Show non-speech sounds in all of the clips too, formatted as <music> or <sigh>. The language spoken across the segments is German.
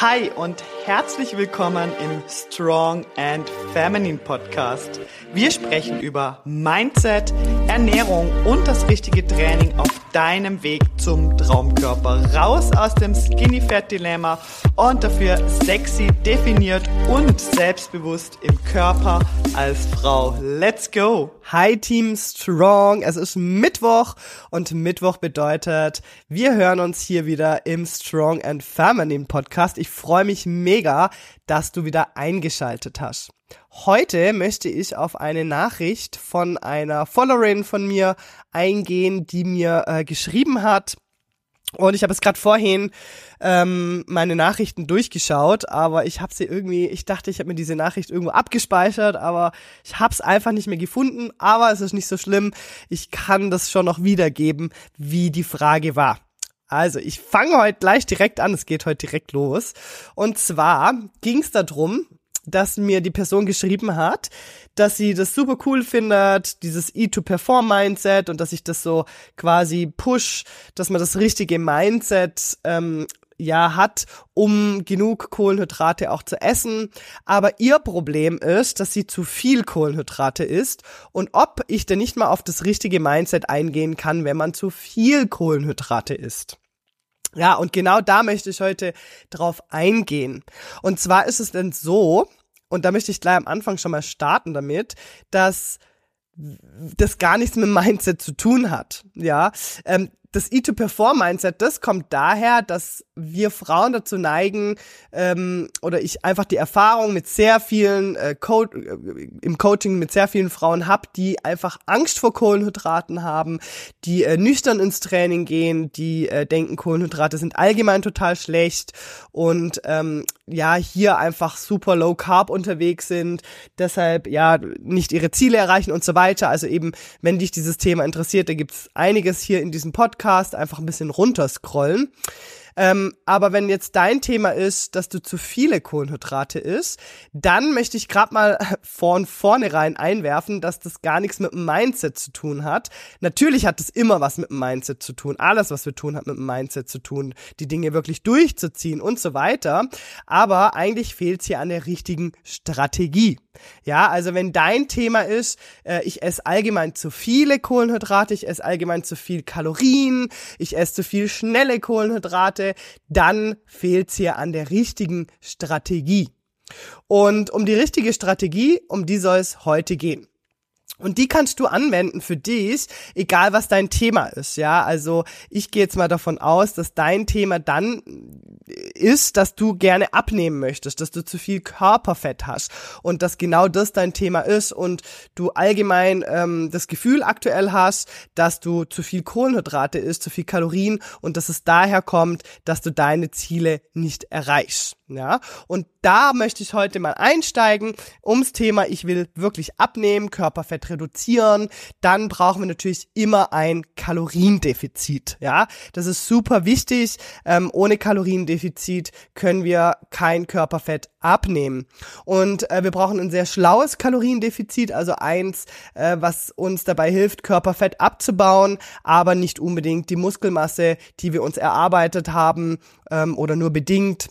Hi und herzlich willkommen im Strong and Feminine Podcast. Wir sprechen über Mindset, Ernährung und das richtige Training auf deinem Weg zum Traumkörper. Raus aus dem Skinny Fat Dilemma und dafür sexy, definiert und selbstbewusst im Körper als Frau. Let's go! Hi Team Strong, es ist Mittwoch und Mittwoch bedeutet, wir hören uns hier wieder im Strong and Feminine Podcast. Ich freue mich mega, dass du wieder eingeschaltet hast. Heute möchte ich auf eine Nachricht von einer Followerin von mir eingehen, die mir äh, geschrieben hat. Und ich habe es gerade vorhin ähm, meine Nachrichten durchgeschaut, aber ich habe sie irgendwie, ich dachte, ich habe mir diese Nachricht irgendwo abgespeichert, aber ich habe es einfach nicht mehr gefunden. Aber es ist nicht so schlimm. Ich kann das schon noch wiedergeben, wie die Frage war. Also, ich fange heute gleich direkt an. Es geht heute direkt los. Und zwar ging es darum, dass mir die Person geschrieben hat, dass sie das super cool findet, dieses E-to-Perform-Mindset und dass ich das so quasi push, dass man das richtige Mindset ähm, ja hat, um genug Kohlenhydrate auch zu essen. Aber ihr Problem ist, dass sie zu viel Kohlenhydrate isst und ob ich denn nicht mal auf das richtige Mindset eingehen kann, wenn man zu viel Kohlenhydrate isst. Ja, und genau da möchte ich heute drauf eingehen. Und zwar ist es denn so, und da möchte ich gleich am Anfang schon mal starten damit, dass das gar nichts mit Mindset zu tun hat. Ja, ähm, das E2Perform-Mindset, das kommt daher, dass wir Frauen dazu neigen, ähm, oder ich einfach die Erfahrung mit sehr vielen äh, Co äh, im Coaching mit sehr vielen Frauen hab, die einfach Angst vor Kohlenhydraten haben, die äh, nüchtern ins Training gehen, die äh, denken, Kohlenhydrate sind allgemein total schlecht und ähm, ja, hier einfach super low carb unterwegs sind, deshalb ja nicht ihre Ziele erreichen und so weiter. Also eben, wenn dich dieses Thema interessiert, da gibt's einiges hier in diesem Podcast, einfach ein bisschen runterscrollen. Ähm, aber wenn jetzt dein Thema ist, dass du zu viele Kohlenhydrate isst, dann möchte ich gerade mal <laughs> von vornherein einwerfen, dass das gar nichts mit dem Mindset zu tun hat. Natürlich hat es immer was mit dem Mindset zu tun. Alles, was wir tun, hat mit dem Mindset zu tun, die Dinge wirklich durchzuziehen und so weiter. Aber eigentlich fehlt es hier an der richtigen Strategie. Ja, also wenn dein Thema ist, äh, ich esse allgemein zu viele Kohlenhydrate, ich esse allgemein zu viel Kalorien, ich esse zu viel schnelle Kohlenhydrate, dann fehlt's hier an der richtigen Strategie. Und um die richtige Strategie, um die soll es heute gehen. Und die kannst du anwenden für dich, egal was dein Thema ist, ja. Also ich gehe jetzt mal davon aus, dass dein Thema dann ist, dass du gerne abnehmen möchtest, dass du zu viel Körperfett hast und dass genau das dein Thema ist und du allgemein ähm, das Gefühl aktuell hast, dass du zu viel Kohlenhydrate isst, zu viel Kalorien und dass es daher kommt, dass du deine Ziele nicht erreichst. Ja, und da möchte ich heute mal einsteigen ums Thema, ich will wirklich abnehmen, Körperfett reduzieren. Dann brauchen wir natürlich immer ein Kaloriendefizit. Ja, das ist super wichtig. Ähm, ohne Kaloriendefizit können wir kein Körperfett abnehmen. Und äh, wir brauchen ein sehr schlaues Kaloriendefizit, also eins, äh, was uns dabei hilft, Körperfett abzubauen, aber nicht unbedingt die Muskelmasse, die wir uns erarbeitet haben ähm, oder nur bedingt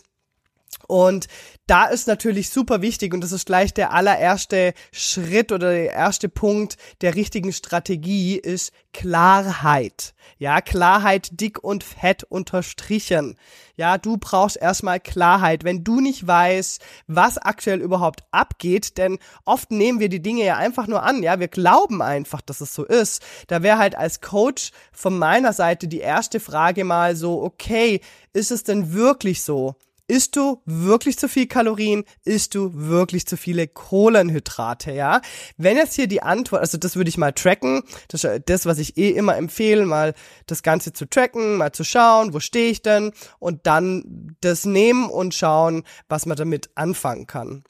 und da ist natürlich super wichtig und das ist gleich der allererste Schritt oder der erste Punkt der richtigen Strategie ist Klarheit. Ja, Klarheit dick und fett unterstrichen. Ja, du brauchst erstmal Klarheit, wenn du nicht weißt, was aktuell überhaupt abgeht, denn oft nehmen wir die Dinge ja einfach nur an. Ja, wir glauben einfach, dass es so ist. Da wäre halt als Coach von meiner Seite die erste Frage mal so, okay, ist es denn wirklich so? Isst du wirklich zu viel Kalorien? Isst du wirklich zu viele Kohlenhydrate, ja? Wenn jetzt hier die Antwort, also das würde ich mal tracken, das ist das, was ich eh immer empfehle, mal das Ganze zu tracken, mal zu schauen, wo stehe ich denn und dann das nehmen und schauen, was man damit anfangen kann.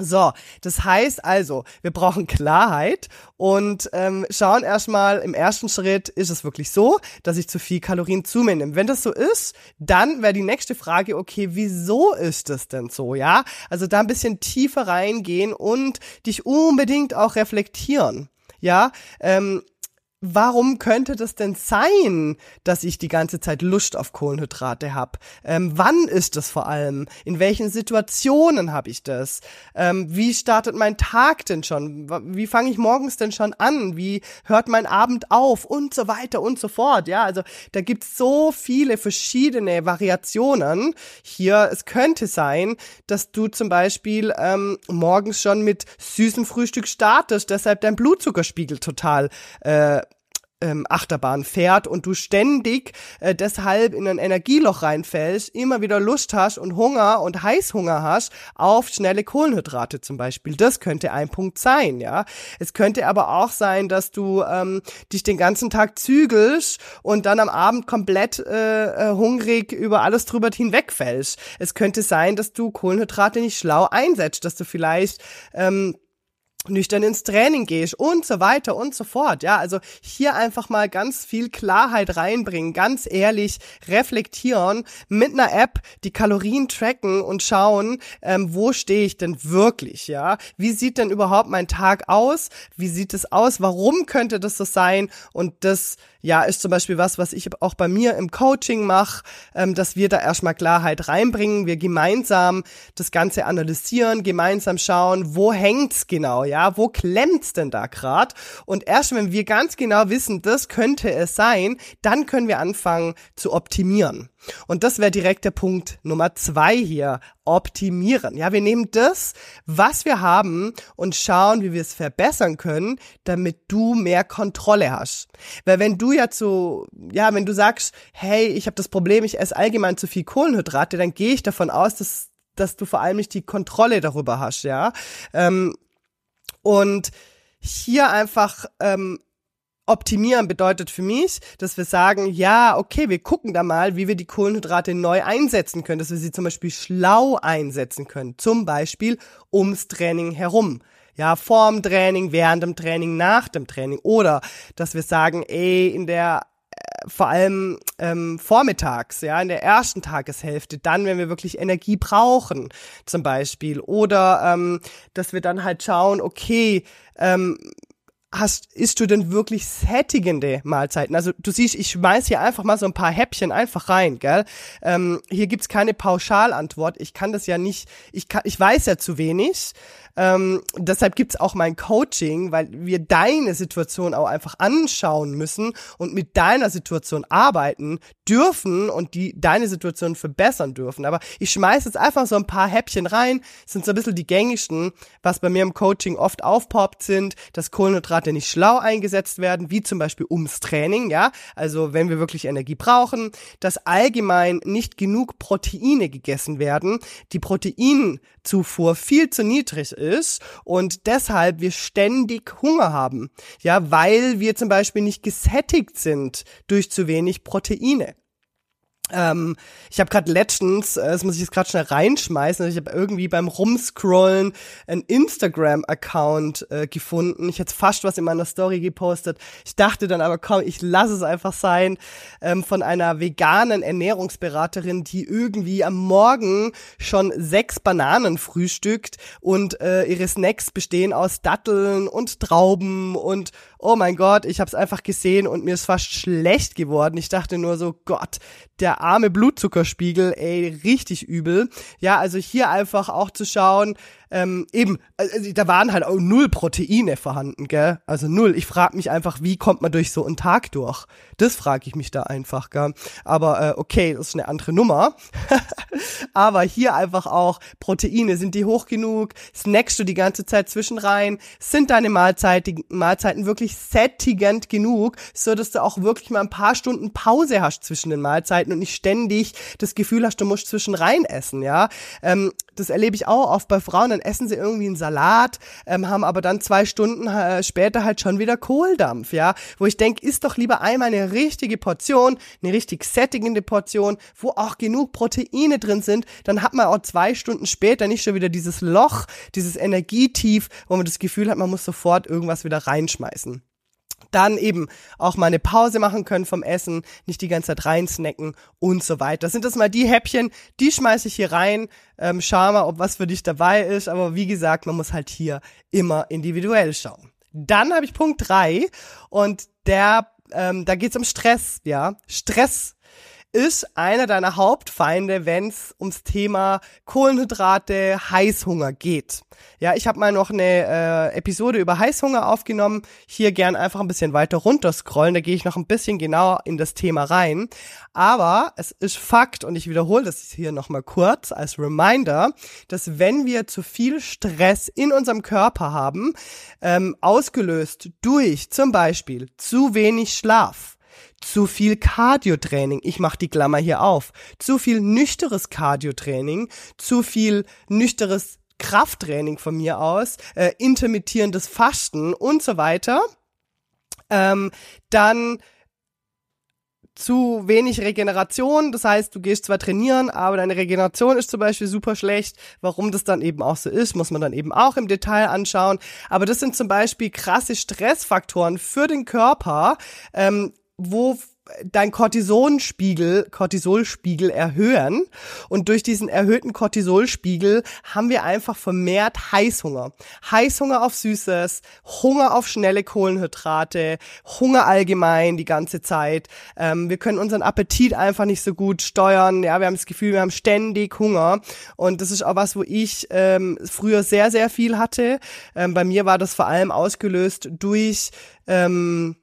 So, das heißt also, wir brauchen Klarheit und ähm, schauen erstmal im ersten Schritt, ist es wirklich so, dass ich zu viel Kalorien zu mir nehme. Wenn das so ist, dann wäre die nächste Frage, okay, wieso ist es denn so, ja? Also da ein bisschen tiefer reingehen und dich unbedingt auch reflektieren. Ja, ähm, warum könnte das denn sein, dass ich die ganze Zeit Lust auf Kohlenhydrate habe? Ähm, wann ist das vor allem? In welchen Situationen habe ich das? Ähm, wie startet mein Tag denn schon? Wie fange ich morgens denn schon an? Wie hört mein Abend auf? Und so weiter und so fort. Ja, also da gibt's so viele verschiedene Variationen hier. Es könnte sein, dass du zum Beispiel ähm, morgens schon mit süßem Frühstück startest, deshalb dein Blutzuckerspiegel total äh, ähm, Achterbahn fährt und du ständig äh, deshalb in ein Energieloch reinfällst, immer wieder Lust hast und Hunger und Heißhunger hast auf schnelle Kohlenhydrate zum Beispiel. Das könnte ein Punkt sein, ja. Es könnte aber auch sein, dass du ähm, dich den ganzen Tag zügelst und dann am Abend komplett äh, äh, hungrig über alles drüber hinwegfällst. Es könnte sein, dass du Kohlenhydrate nicht schlau einsetzt, dass du vielleicht ähm, nüchtern ins Training gehst und so weiter und so fort. Ja, also hier einfach mal ganz viel Klarheit reinbringen, ganz ehrlich reflektieren mit einer App, die Kalorien tracken und schauen, ähm, wo stehe ich denn wirklich? Ja, wie sieht denn überhaupt mein Tag aus? Wie sieht es aus? Warum könnte das so sein? Und das ja, ist zum Beispiel was, was ich auch bei mir im Coaching mache, ähm, dass wir da erstmal Klarheit reinbringen, wir gemeinsam das Ganze analysieren, gemeinsam schauen, wo hängt's genau, ja, wo klemmt's denn da grad? Und erst wenn wir ganz genau wissen, das könnte es sein, dann können wir anfangen zu optimieren. Und das wäre direkt der Punkt Nummer zwei hier. Optimieren. Ja, wir nehmen das, was wir haben und schauen, wie wir es verbessern können, damit du mehr Kontrolle hast. Weil wenn du ja zu, ja, wenn du sagst, hey, ich habe das Problem, ich esse allgemein zu viel Kohlenhydrate, dann gehe ich davon aus, dass, dass du vor allem nicht die Kontrolle darüber hast, ja. Ähm, und hier einfach ähm, Optimieren bedeutet für mich, dass wir sagen, ja, okay, wir gucken da mal, wie wir die Kohlenhydrate neu einsetzen können, dass wir sie zum Beispiel schlau einsetzen können. Zum Beispiel ums Training herum. Ja, vorm Training, während dem Training, nach dem Training. Oder, dass wir sagen, ey, in der vor allem ähm, vormittags, ja, in der ersten Tageshälfte, dann, wenn wir wirklich Energie brauchen, zum Beispiel. Oder ähm, dass wir dann halt schauen, okay, ähm, hast, isst du denn wirklich sättigende Mahlzeiten? Also du siehst, ich schmeiß hier einfach mal so ein paar Häppchen einfach rein, gell? Ähm, hier gibt's keine Pauschalantwort. Ich kann das ja nicht, ich kann, ich weiß ja zu wenig. Ähm, deshalb gibt's auch mein Coaching, weil wir deine Situation auch einfach anschauen müssen und mit deiner Situation arbeiten dürfen und die deine Situation verbessern dürfen. Aber ich schmeiß jetzt einfach so ein paar Häppchen rein, sind so ein bisschen die gängigsten, was bei mir im Coaching oft aufpoppt sind, dass Kohlenhydrate nicht schlau eingesetzt werden, wie zum Beispiel ums Training, ja, also wenn wir wirklich Energie brauchen, dass allgemein nicht genug Proteine gegessen werden, die Proteinzufuhr viel zu niedrig ist und deshalb wir ständig Hunger haben. Ja, weil wir zum Beispiel nicht gesättigt sind durch zu wenig Proteine. Ähm, ich habe gerade letztens, äh, das muss ich jetzt gerade schnell reinschmeißen, ich habe irgendwie beim Rumscrollen einen Instagram-Account äh, gefunden. Ich hätte fast was in meiner Story gepostet. Ich dachte dann aber, komm, ich lasse es einfach sein, ähm, von einer veganen Ernährungsberaterin, die irgendwie am Morgen schon sechs Bananen frühstückt und äh, ihre Snacks bestehen aus Datteln und Trauben und oh mein Gott, ich habe es einfach gesehen und mir ist fast schlecht geworden. Ich dachte nur so, Gott, der arme Blutzuckerspiegel, ey, richtig übel. Ja, also hier einfach auch zu schauen, ähm, eben, also, da waren halt auch null Proteine vorhanden, gell? Also null. Ich frage mich einfach, wie kommt man durch so einen Tag durch? Das frage ich mich da einfach, gell? Aber äh, okay, das ist eine andere Nummer. <laughs> Aber hier einfach auch Proteine, sind die hoch genug? Snackst du die ganze Zeit zwischen rein? Sind deine Mahlzeiten, Mahlzeiten wirklich sättigend genug, so dass du auch wirklich mal ein paar Stunden Pause hast zwischen den Mahlzeiten und nicht ständig das Gefühl hast, du musst zwischen rein essen, ja? Ähm, das erlebe ich auch oft bei Frauen, dann essen sie irgendwie einen Salat, ähm, haben aber dann zwei Stunden äh, später halt schon wieder Kohldampf, ja, wo ich denke, ist doch lieber einmal eine richtige Portion, eine richtig sättigende Portion, wo auch genug Proteine drin sind, dann hat man auch zwei Stunden später nicht schon wieder dieses Loch, dieses Energietief, wo man das Gefühl hat, man muss sofort irgendwas wieder reinschmeißen dann eben auch mal eine Pause machen können vom Essen, nicht die ganze Zeit reinsnacken und so weiter. Das sind das mal die Häppchen, die schmeiße ich hier rein. Ähm, schau mal, ob was für dich dabei ist. Aber wie gesagt, man muss halt hier immer individuell schauen. Dann habe ich Punkt drei und der, ähm, da geht's um Stress, ja. Stress ist einer deiner Hauptfeinde, wenn es ums Thema Kohlenhydrate, Heißhunger geht. Ja, ich habe mal noch eine äh, Episode über Heißhunger aufgenommen. Hier gern einfach ein bisschen weiter runter scrollen, da gehe ich noch ein bisschen genauer in das Thema rein. Aber es ist Fakt, und ich wiederhole das hier nochmal kurz als Reminder, dass wenn wir zu viel Stress in unserem Körper haben, ähm, ausgelöst durch zum Beispiel zu wenig Schlaf, zu viel Cardiotraining. Ich mache die Klammer hier auf. Zu viel nüchteres Cardiotraining, zu viel nüchteres Krafttraining von mir aus, äh, intermittierendes Fasten und so weiter. Ähm, dann zu wenig Regeneration. Das heißt, du gehst zwar trainieren, aber deine Regeneration ist zum Beispiel super schlecht. Warum das dann eben auch so ist, muss man dann eben auch im Detail anschauen. Aber das sind zum Beispiel krasse Stressfaktoren für den Körper, ähm, wo dein Cortisonspiegel, Cortisolspiegel erhöhen. Und durch diesen erhöhten Cortisolspiegel haben wir einfach vermehrt Heißhunger. Heißhunger auf Süßes, Hunger auf schnelle Kohlenhydrate, Hunger allgemein die ganze Zeit. Ähm, wir können unseren Appetit einfach nicht so gut steuern. Ja, wir haben das Gefühl, wir haben ständig Hunger. Und das ist auch was, wo ich ähm, früher sehr, sehr viel hatte. Ähm, bei mir war das vor allem ausgelöst durch ähm,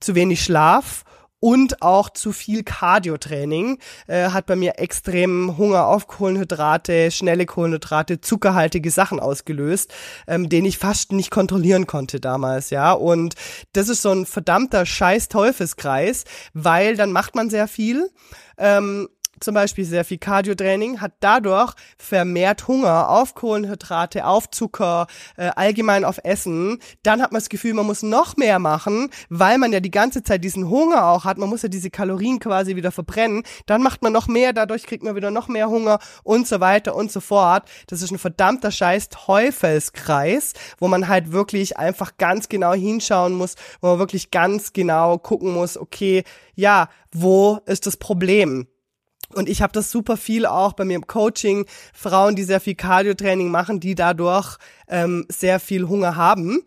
zu wenig Schlaf und auch zu viel Cardiotraining äh, hat bei mir extrem Hunger auf Kohlenhydrate, schnelle Kohlenhydrate, zuckerhaltige Sachen ausgelöst, ähm, den ich fast nicht kontrollieren konnte damals, ja. Und das ist so ein verdammter Scheiß Teufelskreis, weil dann macht man sehr viel. Ähm, zum Beispiel sehr viel Cardiotraining, hat dadurch vermehrt Hunger auf Kohlenhydrate, auf Zucker, äh, allgemein auf Essen. Dann hat man das Gefühl, man muss noch mehr machen, weil man ja die ganze Zeit diesen Hunger auch hat. Man muss ja diese Kalorien quasi wieder verbrennen. Dann macht man noch mehr, dadurch kriegt man wieder noch mehr Hunger und so weiter und so fort. Das ist ein verdammter Scheiß Teufelskreis, wo man halt wirklich einfach ganz genau hinschauen muss, wo man wirklich ganz genau gucken muss, okay, ja, wo ist das Problem? Und ich habe das super viel auch bei mir im Coaching, Frauen, die sehr viel Cardio-Training machen, die dadurch ähm, sehr viel Hunger haben.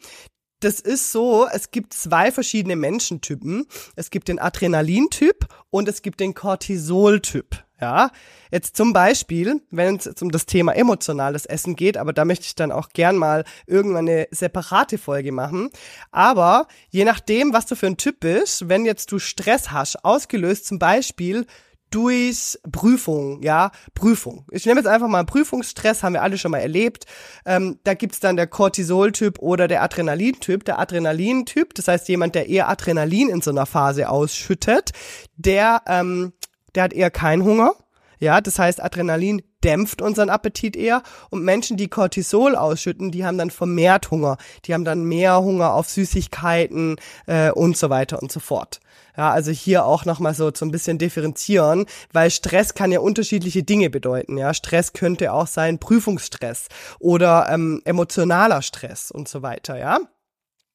Das ist so, es gibt zwei verschiedene Menschentypen. Es gibt den Adrenalin-Typ und es gibt den Cortisol-Typ. Ja, jetzt zum Beispiel, wenn es jetzt um das Thema emotionales Essen geht, aber da möchte ich dann auch gern mal irgendwann eine separate Folge machen. Aber je nachdem, was du für ein Typ bist, wenn jetzt du Stress hast, ausgelöst zum Beispiel durch Prüfung, ja, Prüfung. Ich nehme jetzt einfach mal Prüfungsstress, haben wir alle schon mal erlebt. Ähm, da gibt's dann der Cortisol-Typ oder der Adrenalin-Typ. Der Adrenalin-Typ, das heißt jemand, der eher Adrenalin in so einer Phase ausschüttet, der, ähm, der hat eher keinen Hunger. Ja, das heißt, Adrenalin dämpft unseren Appetit eher und Menschen, die Cortisol ausschütten, die haben dann vermehrt Hunger. Die haben dann mehr Hunger auf Süßigkeiten äh, und so weiter und so fort. Ja, also hier auch nochmal so, so ein bisschen differenzieren, weil Stress kann ja unterschiedliche Dinge bedeuten. Ja, Stress könnte auch sein Prüfungsstress oder ähm, emotionaler Stress und so weiter. Ja.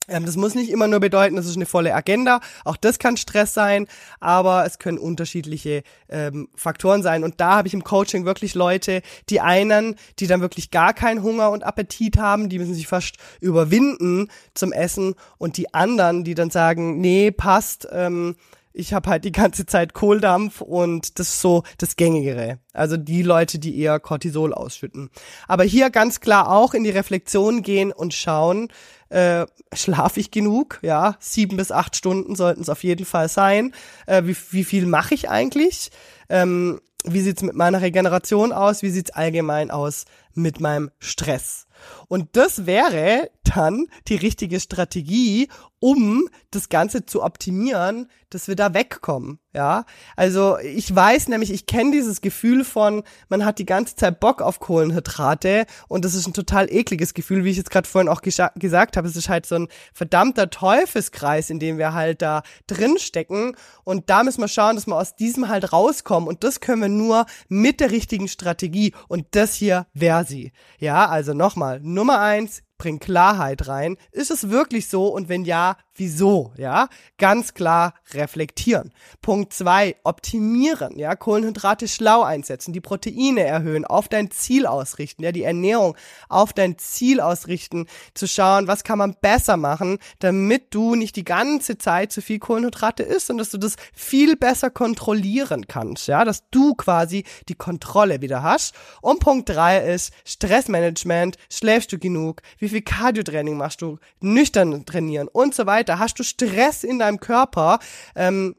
Ähm, das muss nicht immer nur bedeuten, das ist eine volle Agenda. Auch das kann Stress sein, aber es können unterschiedliche ähm, Faktoren sein. Und da habe ich im Coaching wirklich Leute, die einen, die dann wirklich gar keinen Hunger und Appetit haben, die müssen sich fast überwinden zum Essen. Und die anderen, die dann sagen, nee, passt, ähm, ich habe halt die ganze Zeit Kohldampf und das ist so das Gängigere. Also die Leute, die eher Cortisol ausschütten. Aber hier ganz klar auch in die Reflexion gehen und schauen, äh, schlafe ich genug? Ja, sieben bis acht Stunden sollten es auf jeden Fall sein. Äh, wie, wie viel mache ich eigentlich? Ähm, wie sieht's mit meiner Regeneration aus? Wie sieht's allgemein aus mit meinem Stress? Und das wäre dann die richtige Strategie, um das Ganze zu optimieren, dass wir da wegkommen. Ja, also ich weiß nämlich, ich kenne dieses Gefühl von, man hat die ganze Zeit Bock auf Kohlenhydrate und das ist ein total ekliges Gefühl, wie ich jetzt gerade vorhin auch gesagt habe. Es ist halt so ein verdammter Teufelskreis, in dem wir halt da drin stecken und da müssen wir schauen, dass wir aus diesem halt rauskommen und das können wir nur mit der richtigen Strategie und das hier wäre sie. Ja, also nochmal, Nummer eins, bring Klarheit rein. Ist es wirklich so? Und wenn ja, wieso, ja, ganz klar reflektieren. Punkt zwei, optimieren, ja, Kohlenhydrate schlau einsetzen, die Proteine erhöhen, auf dein Ziel ausrichten, ja, die Ernährung auf dein Ziel ausrichten, zu schauen, was kann man besser machen, damit du nicht die ganze Zeit zu viel Kohlenhydrate isst und dass du das viel besser kontrollieren kannst, ja, dass du quasi die Kontrolle wieder hast. Und Punkt drei ist Stressmanagement, schläfst du genug, wie viel Cardio-Training machst du, nüchtern trainieren und so weiter weiter, hast du Stress in deinem Körper, ähm,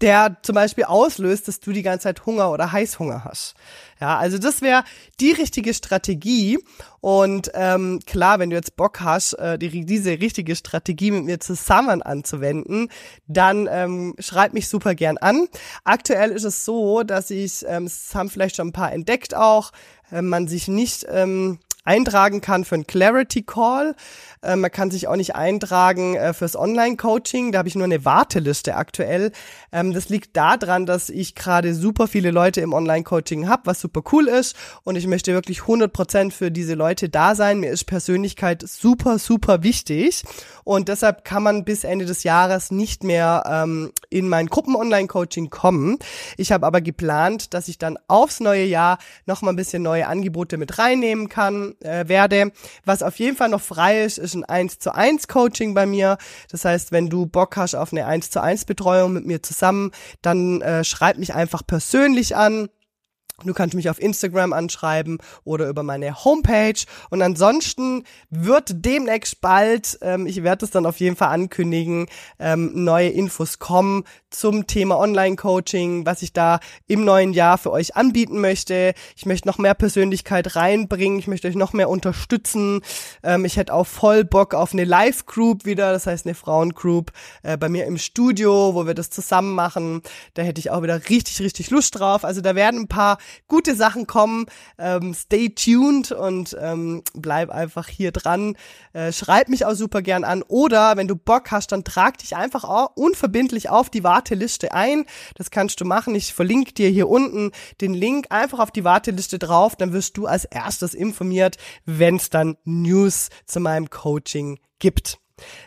der zum Beispiel auslöst, dass du die ganze Zeit Hunger oder Heißhunger hast. Ja, also das wäre die richtige Strategie. Und ähm, klar, wenn du jetzt Bock hast, äh, die, diese richtige Strategie mit mir zusammen anzuwenden, dann ähm, schreib mich super gern an. Aktuell ist es so, dass ich, ähm, es haben vielleicht schon ein paar entdeckt auch, äh, man sich nicht ähm, eintragen kann für einen Clarity Call. Äh, man kann sich auch nicht eintragen äh, fürs Online-Coaching. Da habe ich nur eine Warteliste aktuell. Ähm, das liegt daran, dass ich gerade super viele Leute im Online-Coaching habe, was super cool ist. Und ich möchte wirklich 100% für diese Leute da sein. Mir ist Persönlichkeit super, super wichtig. Und deshalb kann man bis Ende des Jahres nicht mehr ähm, in mein Gruppen-Online-Coaching kommen. Ich habe aber geplant, dass ich dann aufs neue Jahr nochmal ein bisschen neue Angebote mit reinnehmen kann äh, werde. Was auf jeden Fall noch frei ist, ist ein 1 zu 1 Coaching bei mir. Das heißt, wenn du Bock hast auf eine 1 zu 1 Betreuung mit mir zusammen, dann äh, schreib mich einfach persönlich an. Du kannst mich auf Instagram anschreiben oder über meine Homepage. Und ansonsten wird demnächst bald, ähm, ich werde es dann auf jeden Fall ankündigen, ähm, neue Infos kommen zum Thema Online-Coaching, was ich da im neuen Jahr für euch anbieten möchte. Ich möchte noch mehr Persönlichkeit reinbringen. Ich möchte euch noch mehr unterstützen. Ähm, ich hätte auch voll Bock auf eine Live-Group wieder, das heißt eine Frauengroup äh, bei mir im Studio, wo wir das zusammen machen. Da hätte ich auch wieder richtig, richtig Lust drauf. Also da werden ein paar gute Sachen kommen. Ähm, stay tuned und ähm, bleib einfach hier dran. Äh, schreib mich auch super gern an. Oder wenn du Bock hast, dann trag dich einfach auch unverbindlich auf die Warteliste ein. Das kannst du machen. Ich verlinke dir hier unten den Link einfach auf die Warteliste drauf. Dann wirst du als erstes informiert, wenn es dann News zu meinem Coaching gibt.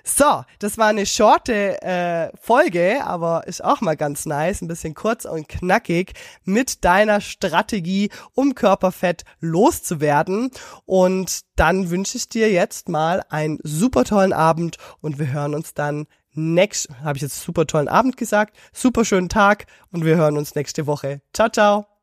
So, das war eine shorte äh, Folge, aber ist auch mal ganz nice, ein bisschen kurz und knackig mit deiner Strategie, um Körperfett loszuwerden. Und dann wünsche ich dir jetzt mal einen super tollen Abend und wir hören uns dann next, habe ich jetzt super tollen Abend gesagt, super schönen Tag und wir hören uns nächste Woche. Ciao, ciao.